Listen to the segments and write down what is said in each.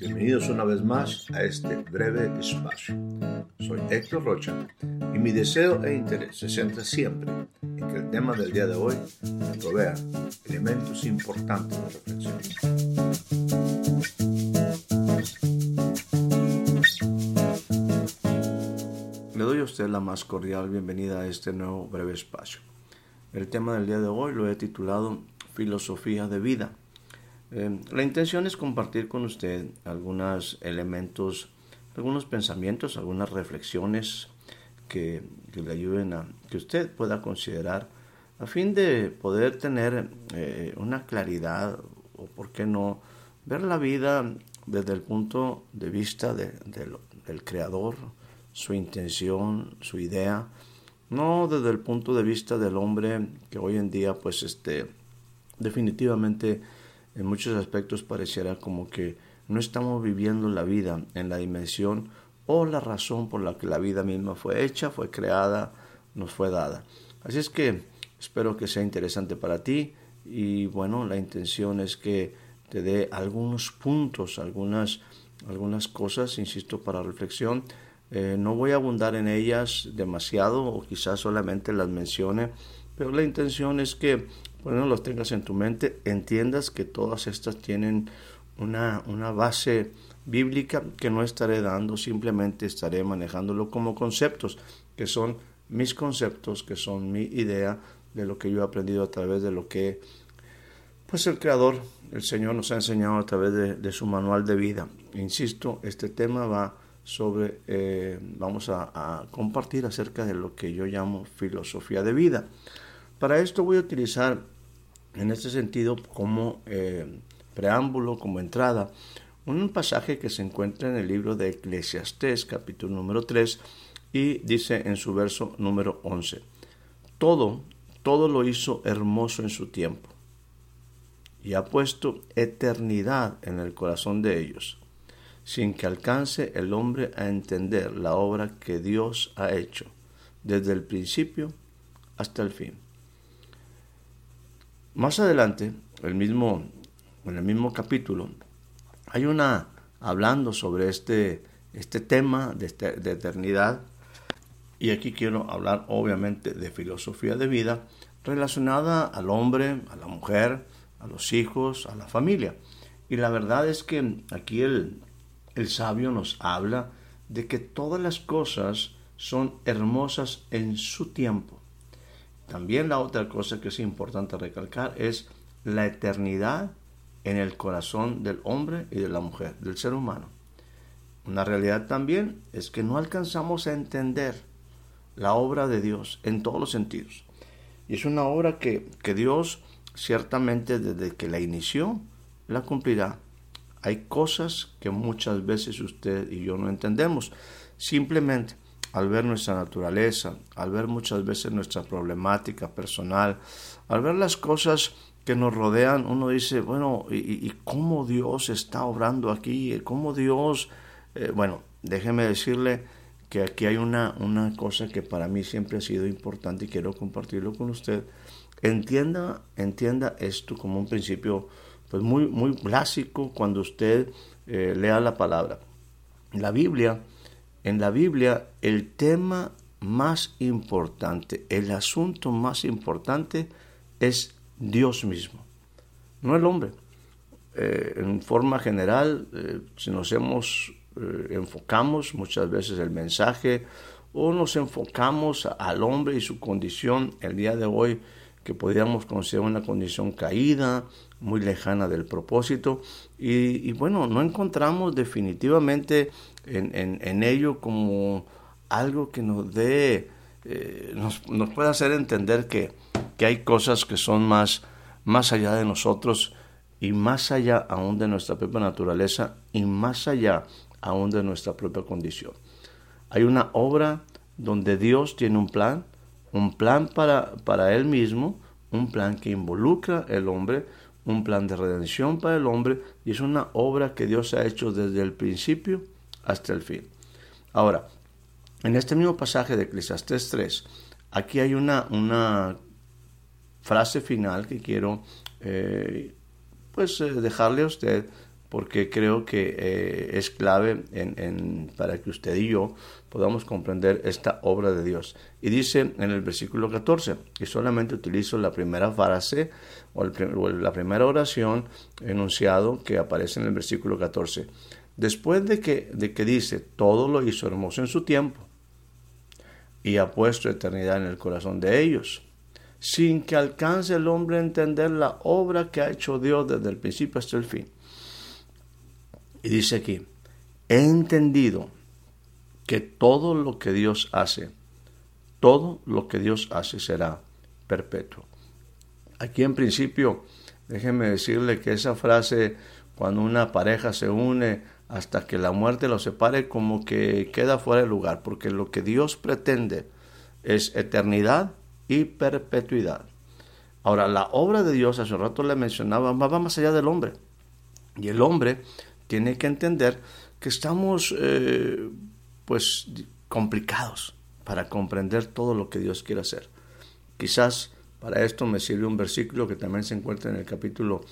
Bienvenidos una vez más a este breve espacio. Soy Héctor Rocha y mi deseo e interés se centra siempre en que el tema del día de hoy me provea elementos importantes de reflexión. Le doy a usted la más cordial bienvenida a este nuevo breve espacio. El tema del día de hoy lo he titulado Filosofía de Vida eh, la intención es compartir con usted algunos elementos, algunos pensamientos, algunas reflexiones que, le ayuden a que usted pueda considerar a fin de poder tener eh, una claridad o, por qué no, ver la vida desde el punto de vista del creador, su intención, su idea, no desde el punto de vista del hombre que hoy en día pues este definitivamente en muchos aspectos pareciera como que no estamos viviendo la vida en la dimensión o la razón por la que la vida misma fue hecha, fue creada, nos fue dada. Así es que espero que sea interesante para ti y bueno, la intención es que te dé algunos puntos, algunas, algunas cosas, insisto, para reflexión. Eh, no voy a abundar en ellas demasiado o quizás solamente las mencione, pero la intención es que bueno, los tengas en tu mente, entiendas que todas estas tienen una, una base bíblica que no estaré dando, simplemente estaré manejándolo como conceptos, que son mis conceptos, que son mi idea de lo que yo he aprendido a través de lo que pues el Creador, el Señor nos ha enseñado a través de, su manual de vida. Insisto, este tema va sobre, eh, vamos a, compartir acerca de lo que yo llamo filosofía de vida. Para esto voy a utilizar en este sentido como eh, preámbulo, como entrada, un pasaje que se encuentra en el libro de Eclesiastés, capítulo número 3, y dice en su verso número 11, todo, todo lo hizo hermoso en su tiempo, y ha puesto eternidad en el corazón de ellos, sin que alcance el hombre a entender la obra que Dios ha hecho, desde el principio hasta el fin. Más adelante, el mismo, en el mismo capítulo, hay una hablando sobre este, este tema de, este, de eternidad. Y aquí quiero hablar obviamente de filosofía de vida relacionada al hombre, a la mujer, a los hijos, a la familia. Y la verdad es que aquí el, el sabio nos habla de que todas las cosas son hermosas en su tiempo. También la otra cosa que es importante recalcar es la eternidad en el corazón del hombre y de la mujer, del ser humano. Una realidad también es que no alcanzamos a entender la obra de Dios en todos los sentidos. Y es una obra que, que Dios ciertamente desde que la inició, la cumplirá. Hay cosas que muchas veces usted y yo no entendemos. Simplemente al ver nuestra naturaleza, al ver muchas veces nuestra problemática personal, al ver las cosas que nos rodean, uno dice, bueno, ¿y, cómo Dios está obrando aquí? ¿Cómo Dios... Eh, bueno, déjeme decirle que aquí hay una, una cosa que para mí siempre ha sido importante y quiero compartirlo con usted. Entienda, entienda esto como un principio pues muy, muy básico cuando usted eh, lea la palabra. La Biblia en la Biblia el tema más importante, el asunto más importante es Dios mismo, no el hombre. Eh, en forma general, eh, si nos hemos, eh, enfocamos muchas veces el mensaje o nos enfocamos al hombre y su condición el día de hoy, que podríamos considerar una condición caída, muy lejana del propósito, y, bueno, no encontramos definitivamente en, ello como algo que nos dé, eh, nos, nos pueda hacer entender que, que, hay cosas que son más, más allá de nosotros y más allá aún de nuestra propia naturaleza y más allá aún de nuestra propia condición. Hay una obra donde Dios tiene un plan, un plan para, para Él mismo, un plan que involucra al hombre, un plan de redención para el hombre y es una obra que Dios ha hecho desde el principio hasta el fin. Ahora, en este mismo pasaje de Eclesiastes 3, aquí hay una, una frase final que quiero eh, pues eh, dejarle a usted porque creo que eh, es clave para que usted y yo podamos comprender esta obra de Dios. Y dice en el versículo 14, y solamente utilizo la primera frase o, la primera oración enunciado que aparece en el versículo 14. Después de que, de que dice, todo lo hizo hermoso en su tiempo y ha puesto eternidad en el corazón de ellos, sin que alcance el hombre a entender la obra que ha hecho Dios desde el principio hasta el fin. Y dice aquí, he entendido que todo lo que Dios hace, todo lo que Dios hace será perpetuo. Aquí en principio, déjeme decirle que esa frase, cuando una pareja se une hasta que la muerte los separe, como que queda fuera de lugar, porque lo que Dios pretende es eternidad y perpetuidad. Ahora, la obra de Dios, hace rato le mencionaba, va más allá del hombre. Y el hombre tiene que entender que estamos eh, pues complicados para comprender todo lo que Dios quiere hacer. Quizás para esto me sirve un versículo que también se encuentra en el capítulo,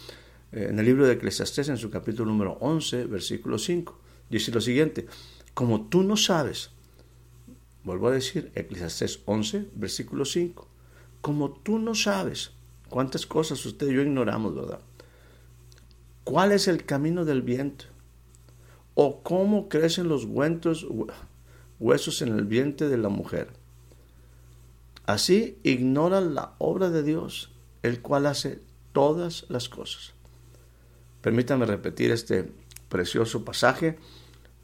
eh, en el libro de Eclesiastés, en su capítulo número 11, versículo 5. Dice lo siguiente, como tú no sabes, vuelvo a decir, Eclesiastés 11, versículo 5, como tú no sabes cuántas cosas usted y yo ignoramos, ¿verdad? ¿Cuál es el camino del viento? ¿O cómo crecen los huesos en el vientre de la mujer? Así ignoran la obra de Dios, el cual hace todas las cosas. Permítame repetir este precioso pasaje,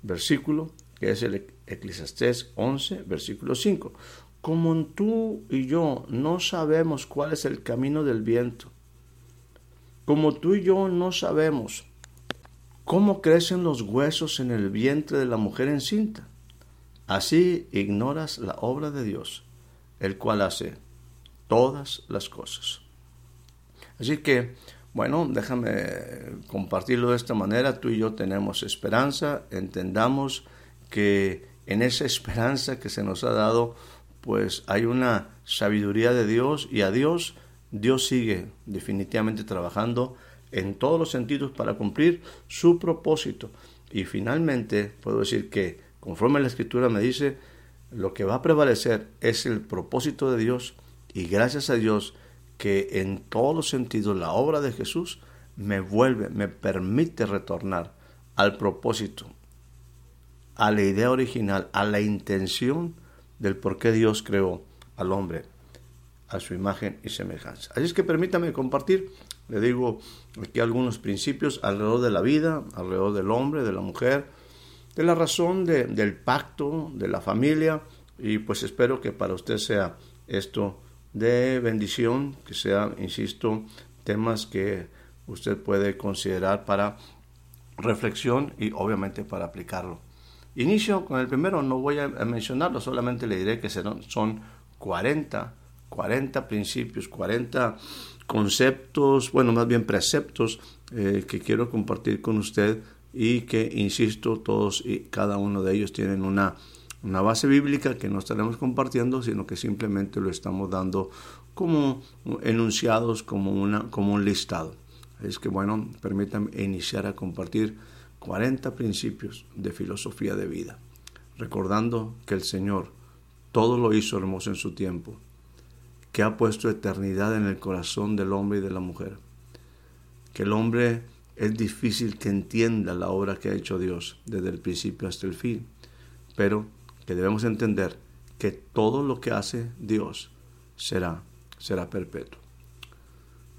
versículo, que es el Eclesiastés 11, versículo 5. Como tú y yo no sabemos cuál es el camino del viento, como tú y yo no sabemos cómo crecen los huesos en el vientre de la mujer encinta, así ignoras la obra de Dios, el cual hace todas las cosas. Así que, bueno, déjame compartirlo de esta manera. Tú y yo tenemos esperanza, entendamos que en esa esperanza que se nos ha dado, pues hay una sabiduría de Dios y a Dios Dios sigue definitivamente trabajando en todos los sentidos para cumplir su propósito. Y finalmente puedo decir que, conforme la escritura me dice, lo que va a prevalecer es el propósito de Dios y gracias a Dios que en todos los sentidos la obra de Jesús me vuelve, me permite retornar al propósito, a la idea original, a la intención del por qué Dios creó al hombre a su imagen y semejanza. Así es que permítame compartir, le digo aquí algunos principios alrededor de la vida, alrededor del hombre, de la mujer, de la razón del pacto, de la familia, y pues espero que para usted sea esto de bendición, que sea, insisto, temas que usted puede considerar para reflexión y obviamente para aplicarlo. Inicio con el primero, no voy a mencionarlo, solamente le diré que son 40 40 principios, 40 conceptos, bueno, más bien preceptos eh, que quiero compartir con usted y que, insisto, todos y cada uno de ellos tienen una, una base bíblica que no estaremos compartiendo, sino que simplemente lo estamos dando como enunciados, como, una, como un listado. Es que, bueno, permítanme iniciar a compartir 40 principios de filosofía de vida, recordando que el Señor todo lo hizo hermoso en su tiempo que ha puesto eternidad en el corazón del hombre y de la mujer. Que el hombre es difícil que entienda la obra que ha hecho Dios desde el principio hasta el fin, pero que debemos entender que todo lo que hace Dios será, será perpetuo.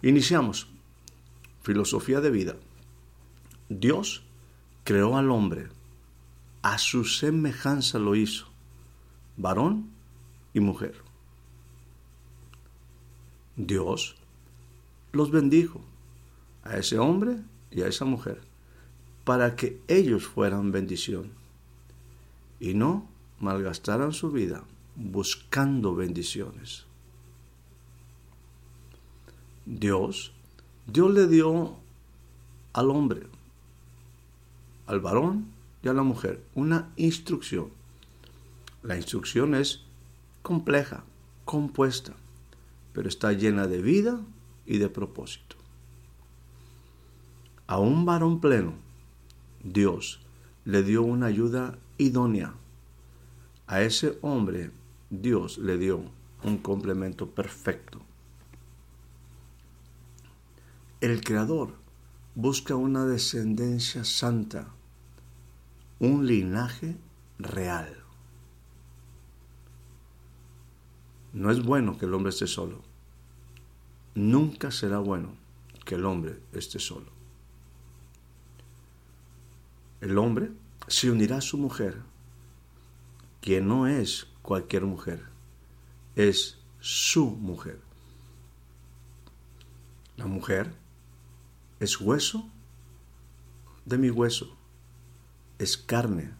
Iniciamos. Filosofía de vida. Dios creó al hombre, a su semejanza lo hizo, varón y mujer. Dios los bendijo a ese hombre y a esa mujer para que ellos fueran bendición y no malgastaran su vida buscando bendiciones. Dios, Dios le dio al hombre, al varón y a la mujer una instrucción. La instrucción es compleja, compuesta pero está llena de vida y de propósito. A un varón pleno, Dios le dio una ayuda idónea. A ese hombre, Dios le dio un complemento perfecto. El Creador busca una descendencia santa, un linaje real. No es bueno que el hombre esté solo. Nunca será bueno que el hombre esté solo. El hombre se unirá a su mujer, que no es cualquier mujer, es su mujer. La mujer es hueso de mi hueso, es carne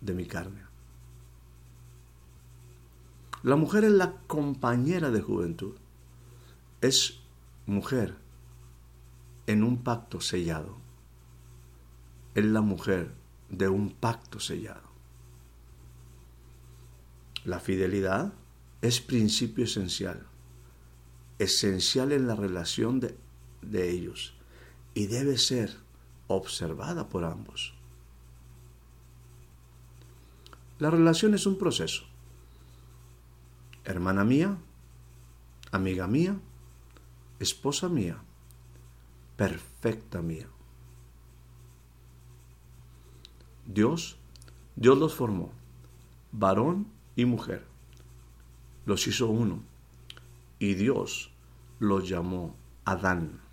de mi carne. La mujer es la compañera de juventud, es mujer en un pacto sellado, es la mujer de un pacto sellado. La fidelidad es principio esencial, esencial en la relación de, de ellos y debe ser observada por ambos. La relación es un proceso. Hermana mía, amiga mía, esposa mía, perfecta mía. Dios, Dios los formó, varón y mujer. Los hizo uno y Dios los llamó Adán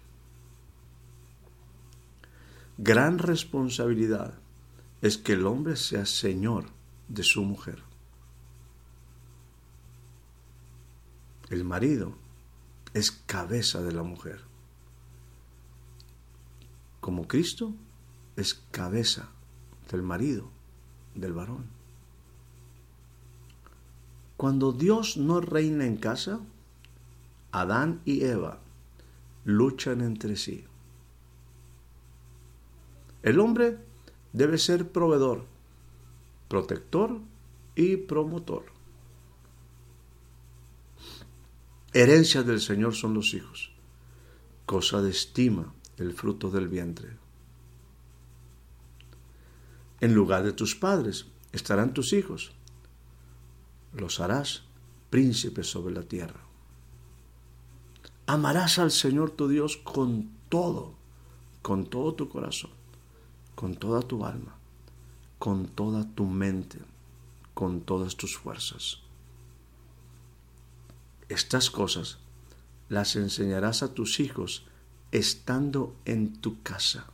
gran responsabilidad es que el hombre sea señor de su mujer. El marido es cabeza de la mujer. Como Cristo es cabeza del marido, del varón. Cuando Dios no reina en casa, Adán y Eva luchan entre sí. El hombre debe ser proveedor, protector y promotor. Herencia del Señor son los hijos, cosa de estima el fruto del vientre. En lugar de tus padres estarán tus hijos, los harás príncipes sobre la tierra. Amarás al Señor tu Dios con todo, con todo tu corazón con toda tu alma, con toda tu mente, con todas tus fuerzas. Estas cosas las enseñarás a tus hijos estando en tu casa.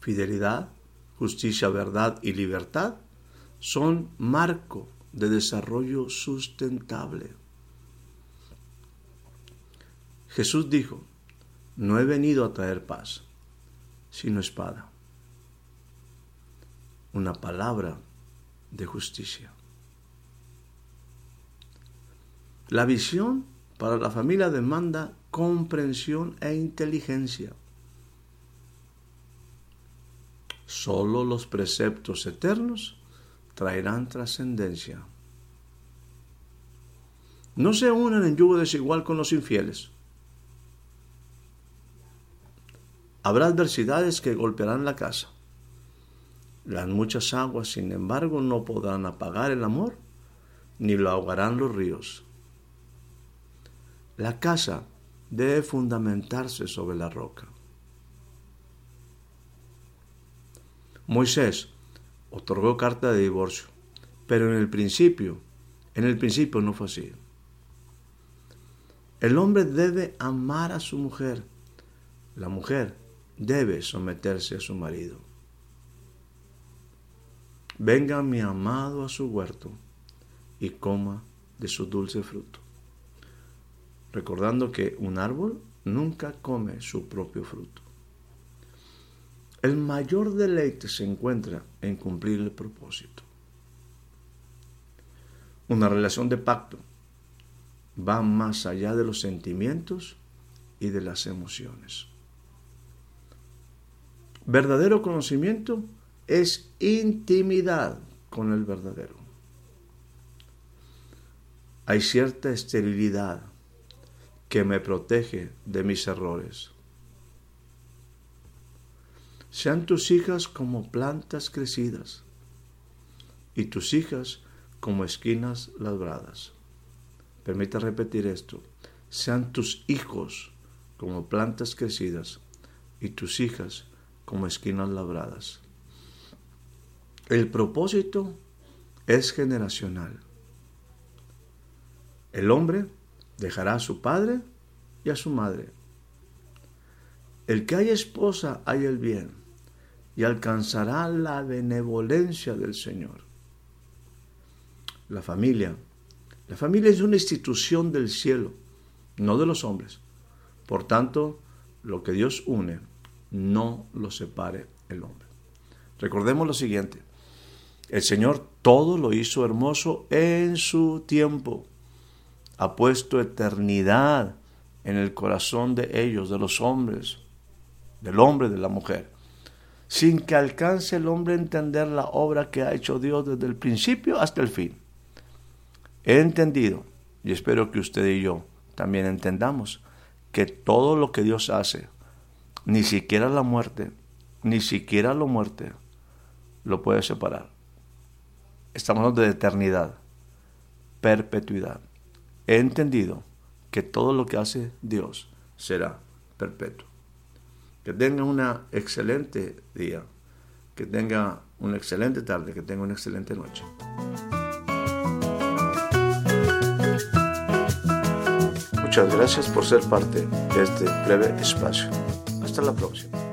Fidelidad, justicia, verdad y libertad son marco de desarrollo sustentable. Jesús dijo, no he venido a traer paz, sino espada. Una palabra de justicia. La visión para la familia demanda comprensión e inteligencia. Solo los preceptos eternos traerán trascendencia. No se unan en yugo desigual con los infieles. Habrá adversidades que golpearán la casa. Las muchas aguas, sin embargo, no podrán apagar el amor, ni lo ahogarán los ríos. La casa debe fundamentarse sobre la roca. Moisés otorgó carta de divorcio, pero en el principio, en el principio no fue así. El hombre debe amar a su mujer, la mujer debe someterse a su marido. Venga mi amado a su huerto y coma de su dulce fruto. Recordando que un árbol nunca come su propio fruto. El mayor deleite se encuentra en cumplir el propósito. Una relación de pacto va más allá de los sentimientos y de las emociones. Verdadero conocimiento es intimidad con el verdadero. Hay cierta esterilidad que me protege de mis errores. sean tus hijas como plantas crecidas y tus hijas como esquinas labradas. Permita repetir esto. Sean tus hijos como plantas crecidas y tus hijas como esquinas labradas. El propósito es generacional. El hombre dejará a su padre y a su madre. El que haya esposa haya el bien y alcanzará la benevolencia del Señor. La familia. La familia es una institución del cielo, no de los hombres. Por tanto, lo que Dios une, no lo separe el hombre. Recordemos lo siguiente. El Señor todo lo hizo hermoso en su tiempo. Ha puesto eternidad en el corazón de ellos, de los hombres, del hombre, de la mujer, sin que alcance el hombre a entender la obra que ha hecho Dios desde el principio hasta el fin. He entendido, y espero que usted y yo también entendamos, que todo lo que Dios hace, ni siquiera la muerte, ni siquiera la muerte, lo puede separar. Estamos hablando de eternidad, perpetuidad. He entendido que todo lo que hace Dios será perpetuo. Que tenga una excelente día, que tenga una excelente tarde, que tenga una excelente noche. Muchas gracias por ser parte de este breve espacio. Hasta la próxima.